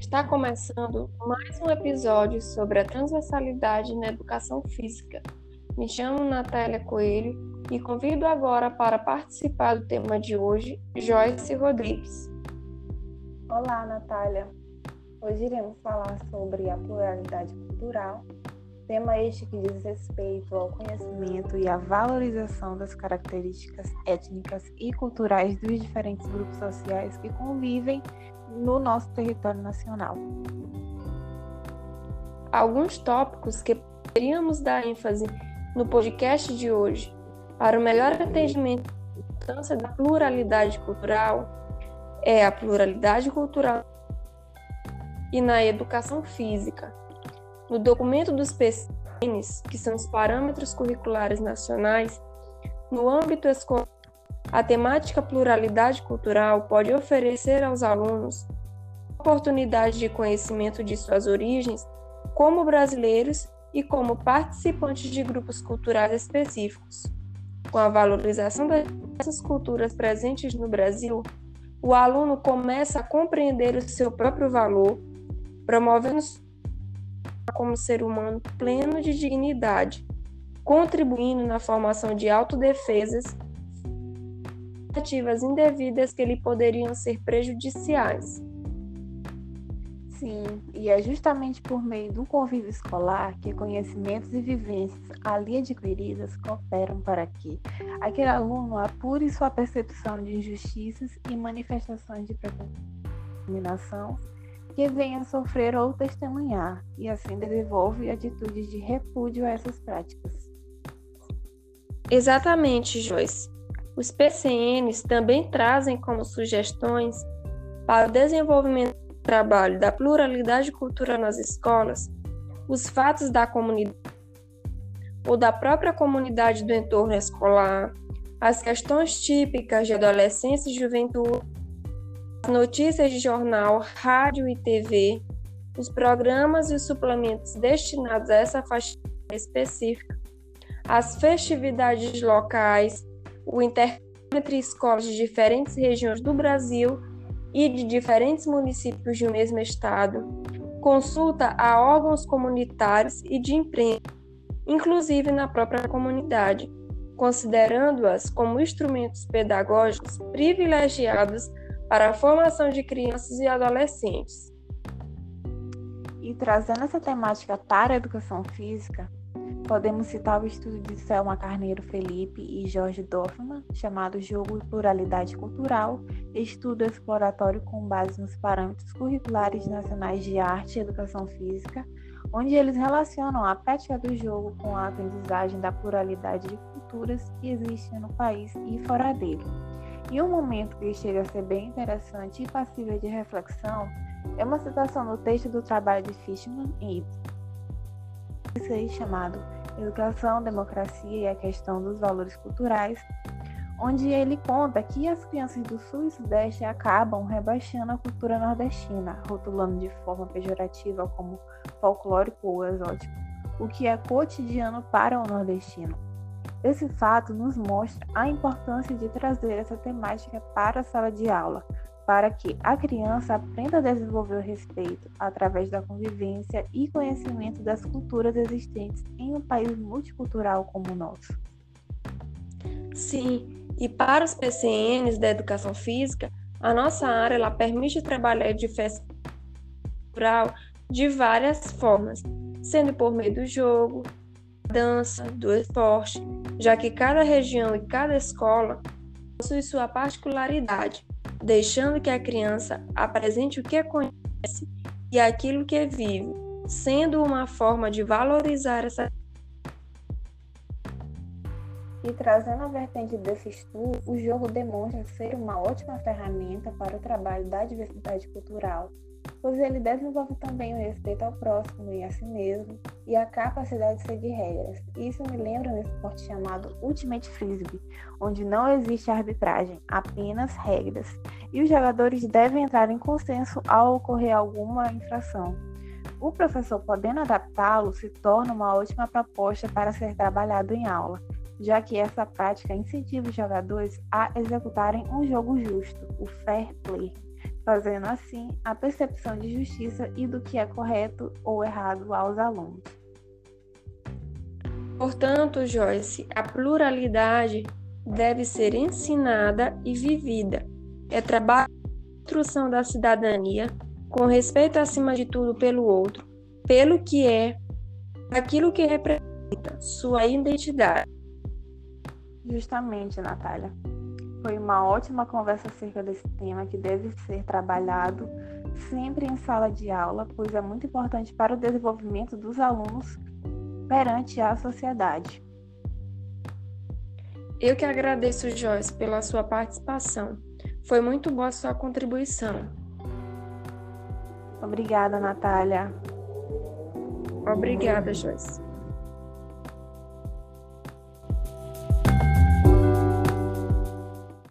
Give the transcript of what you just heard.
Está começando mais um episódio sobre a transversalidade na educação física. Me chamo Natália Coelho e convido agora para participar do tema de hoje Joyce Rodrigues. Olá, Natália. Hoje iremos falar sobre a pluralidade cultural, tema este que diz respeito ao conhecimento e à valorização das características étnicas e culturais dos diferentes grupos sociais que convivem no nosso território nacional. Alguns tópicos que poderíamos dar ênfase no podcast de hoje para o melhor atendimento da importância da pluralidade cultural é a pluralidade cultural e na educação física. No documento dos PCNs, que são os parâmetros curriculares nacionais, no âmbito escolar a temática pluralidade cultural pode oferecer aos alunos oportunidade de conhecimento de suas origens como brasileiros e como participantes de grupos culturais específicos. Com a valorização dessas culturas presentes no Brasil, o aluno começa a compreender o seu próprio valor, promovendo como ser humano pleno de dignidade, contribuindo na formação de autodefesas expectativas indevidas que lhe poderiam ser prejudiciais. Sim, e é justamente por meio do convívio escolar que conhecimentos e vivências ali adquiridas cooperam para que aquele aluno apure sua percepção de injustiças e manifestações de discriminação que venha sofrer ou testemunhar, e assim desenvolve atitudes de repúdio a essas práticas. Exatamente, Joyce. Os PCNs também trazem como sugestões para o desenvolvimento do trabalho da pluralidade cultural nas escolas os fatos da comunidade ou da própria comunidade do entorno escolar, as questões típicas de adolescência e juventude, notícias de jornal, rádio e TV, os programas e os suplementos destinados a essa faixa específica, as festividades locais, o intercâmbio entre escolas de diferentes regiões do Brasil e de diferentes municípios de um mesmo estado, consulta a órgãos comunitários e de imprensa, inclusive na própria comunidade, considerando-as como instrumentos pedagógicos privilegiados para a formação de crianças e adolescentes. E trazendo essa temática para a educação física, Podemos citar o estudo de Selma Carneiro Felipe e Jorge Dorfman, chamado Jogo e Pluralidade Cultural, estudo exploratório com base nos parâmetros curriculares nacionais de arte e educação física, onde eles relacionam a prática do jogo com a aprendizagem da pluralidade de culturas que existem no país e fora dele. E um momento que chega a ser bem interessante e passível de reflexão é uma citação no texto do trabalho de Fishman em chamado Educação, Democracia e a Questão dos Valores Culturais, onde ele conta que as crianças do Sul e Sudeste acabam rebaixando a cultura nordestina, rotulando de forma pejorativa como folclórico ou exótico, o que é cotidiano para o nordestino. Esse fato nos mostra a importância de trazer essa temática para a sala de aula, para que a criança aprenda a desenvolver o respeito através da convivência e conhecimento das culturas existentes em um país multicultural como o nosso. Sim, e para os PCNs da educação física, a nossa área ela permite trabalhar de festa cultural de várias formas, sendo por meio do jogo, dança, do esporte, já que cada região e cada escola possui sua particularidade deixando que a criança apresente o que conhece e aquilo que vive, sendo uma forma de valorizar essa. E trazendo a vertente desse estudo, o jogo demonstra ser uma ótima ferramenta para o trabalho da diversidade cultural, pois ele desenvolve também o respeito ao próximo e a si mesmo, e a capacidade de seguir regras. Isso me lembra um esporte chamado Ultimate Frisbee, onde não existe arbitragem, apenas regras, e os jogadores devem entrar em consenso ao ocorrer alguma infração. O professor podendo adaptá-lo se torna uma ótima proposta para ser trabalhado em aula, já que essa prática incentiva os jogadores a executarem um jogo justo, o fair play fazendo assim a percepção de justiça e do que é correto ou errado aos alunos. Portanto, Joyce, a pluralidade deve ser ensinada e vivida. É trabalho de construção da cidadania, com respeito acima de tudo pelo outro, pelo que é, aquilo que representa, sua identidade. Justamente, Natália. Foi uma ótima conversa acerca desse tema que deve ser trabalhado sempre em sala de aula, pois é muito importante para o desenvolvimento dos alunos perante a sociedade. Eu que agradeço, Joyce, pela sua participação. Foi muito boa a sua contribuição. Obrigada, Natália. Obrigada, Joyce.